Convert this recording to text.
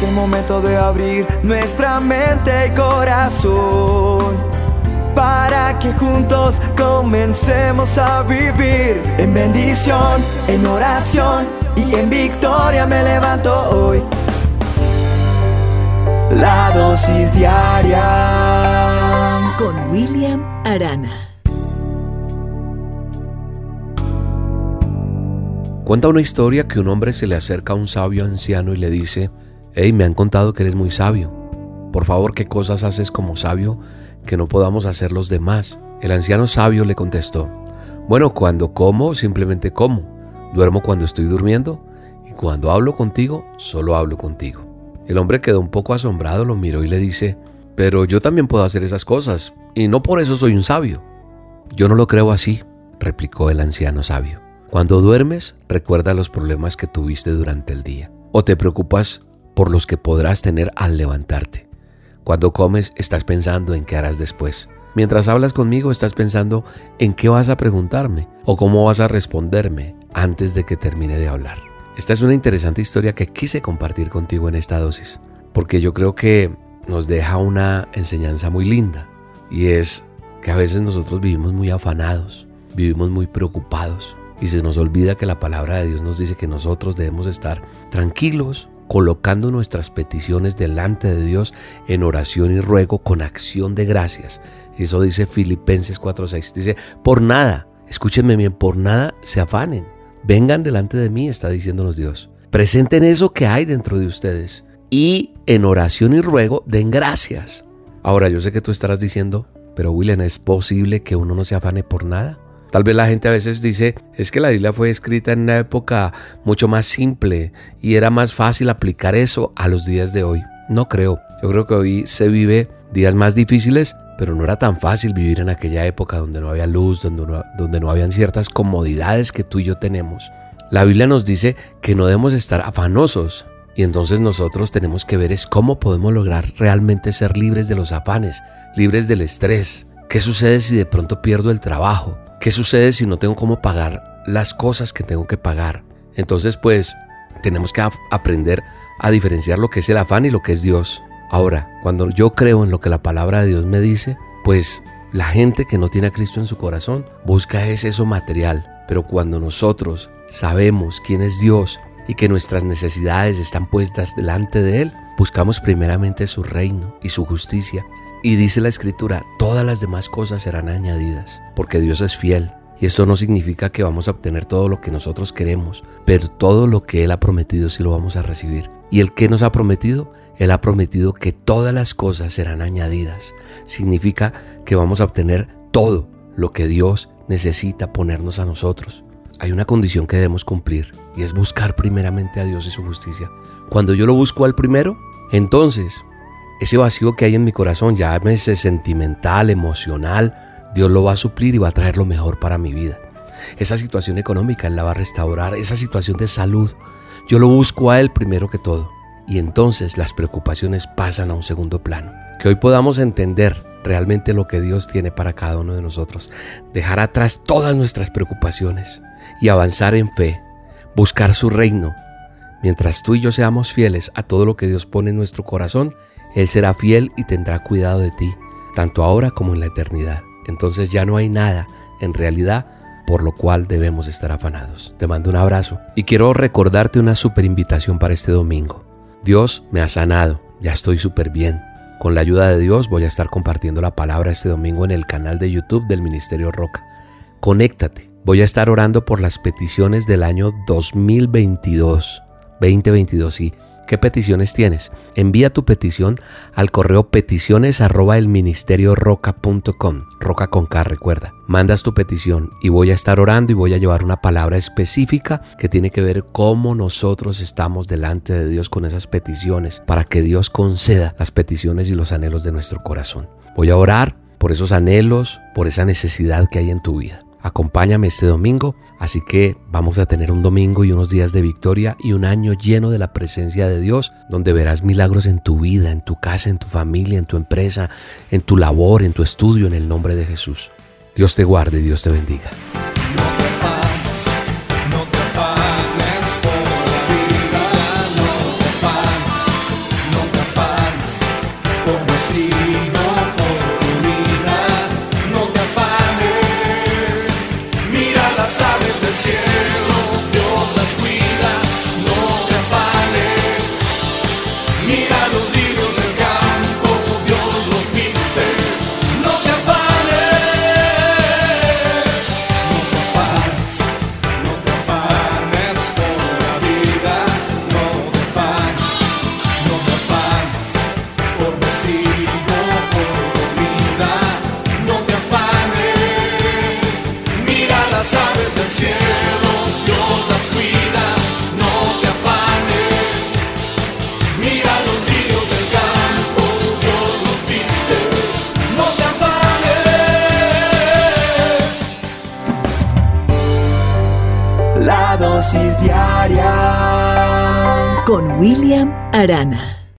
Es el momento de abrir nuestra mente y corazón para que juntos comencemos a vivir en bendición, en oración y en victoria me levanto hoy. La dosis diaria con William Arana. Cuenta una historia que un hombre se le acerca a un sabio anciano y le dice, hey, me han contado que eres muy sabio. Por favor, ¿qué cosas haces como sabio que no podamos hacer los demás? El anciano sabio le contestó, bueno, cuando como, simplemente como. Duermo cuando estoy durmiendo y cuando hablo contigo, solo hablo contigo. El hombre quedó un poco asombrado, lo miró y le dice, pero yo también puedo hacer esas cosas y no por eso soy un sabio. Yo no lo creo así, replicó el anciano sabio. Cuando duermes, recuerda los problemas que tuviste durante el día o te preocupas por los que podrás tener al levantarte. Cuando comes, estás pensando en qué harás después. Mientras hablas conmigo, estás pensando en qué vas a preguntarme o cómo vas a responderme antes de que termine de hablar. Esta es una interesante historia que quise compartir contigo en esta dosis, porque yo creo que nos deja una enseñanza muy linda y es que a veces nosotros vivimos muy afanados, vivimos muy preocupados, y se nos olvida que la palabra de Dios nos dice que nosotros debemos estar tranquilos, colocando nuestras peticiones delante de Dios en oración y ruego con acción de gracias. Eso dice Filipenses 4:6. Dice, por nada, escúchenme bien, por nada se afanen. Vengan delante de mí, está diciéndonos Dios. Presenten eso que hay dentro de ustedes y en oración y ruego den gracias. Ahora, yo sé que tú estarás diciendo, pero William, ¿es posible que uno no se afane por nada? Tal vez la gente a veces dice, es que la Biblia fue escrita en una época mucho más simple y era más fácil aplicar eso a los días de hoy. No creo. Yo creo que hoy se vive días más difíciles, pero no era tan fácil vivir en aquella época donde no había luz, donde no, donde no habían ciertas comodidades que tú y yo tenemos. La Biblia nos dice que no debemos estar afanosos, y entonces nosotros tenemos que ver es cómo podemos lograr realmente ser libres de los afanes, libres del estrés. ¿Qué sucede si de pronto pierdo el trabajo? ¿Qué sucede si no tengo cómo pagar las cosas que tengo que pagar? Entonces, pues, tenemos que aprender a diferenciar lo que es el afán y lo que es Dios. Ahora, cuando yo creo en lo que la palabra de Dios me dice, pues la gente que no tiene a Cristo en su corazón busca es eso material. Pero cuando nosotros sabemos quién es Dios y que nuestras necesidades están puestas delante de Él, buscamos primeramente su reino y su justicia y dice la escritura, todas las demás cosas serán añadidas, porque Dios es fiel. Y eso no significa que vamos a obtener todo lo que nosotros queremos, pero todo lo que Él ha prometido sí lo vamos a recibir. ¿Y el que nos ha prometido? Él ha prometido que todas las cosas serán añadidas. Significa que vamos a obtener todo lo que Dios necesita ponernos a nosotros. Hay una condición que debemos cumplir y es buscar primeramente a Dios y su justicia. Cuando yo lo busco al primero, entonces ese vacío que hay en mi corazón, llámese sentimental, emocional, Dios lo va a suplir y va a traer lo mejor para mi vida. Esa situación económica Él la va a restaurar, esa situación de salud, yo lo busco a Él primero que todo. Y entonces las preocupaciones pasan a un segundo plano. Que hoy podamos entender realmente lo que Dios tiene para cada uno de nosotros. Dejar atrás todas nuestras preocupaciones y avanzar en fe. Buscar su reino. Mientras tú y yo seamos fieles a todo lo que Dios pone en nuestro corazón, él será fiel y tendrá cuidado de ti, tanto ahora como en la eternidad. Entonces ya no hay nada, en realidad, por lo cual debemos estar afanados. Te mando un abrazo y quiero recordarte una super invitación para este domingo. Dios me ha sanado, ya estoy súper bien. Con la ayuda de Dios voy a estar compartiendo la palabra este domingo en el canal de YouTube del Ministerio Roca. Conéctate, voy a estar orando por las peticiones del año 2022. 2022, y ¿Qué peticiones tienes? Envía tu petición al correo peticiones arroba el ministerio roca con K, recuerda. Mandas tu petición y voy a estar orando y voy a llevar una palabra específica que tiene que ver cómo nosotros estamos delante de Dios con esas peticiones para que Dios conceda las peticiones y los anhelos de nuestro corazón. Voy a orar por esos anhelos, por esa necesidad que hay en tu vida. Acompáñame este domingo, así que vamos a tener un domingo y unos días de victoria y un año lleno de la presencia de Dios, donde verás milagros en tu vida, en tu casa, en tu familia, en tu empresa, en tu labor, en tu estudio, en el nombre de Jesús. Dios te guarde, Dios te bendiga. Con William Arana.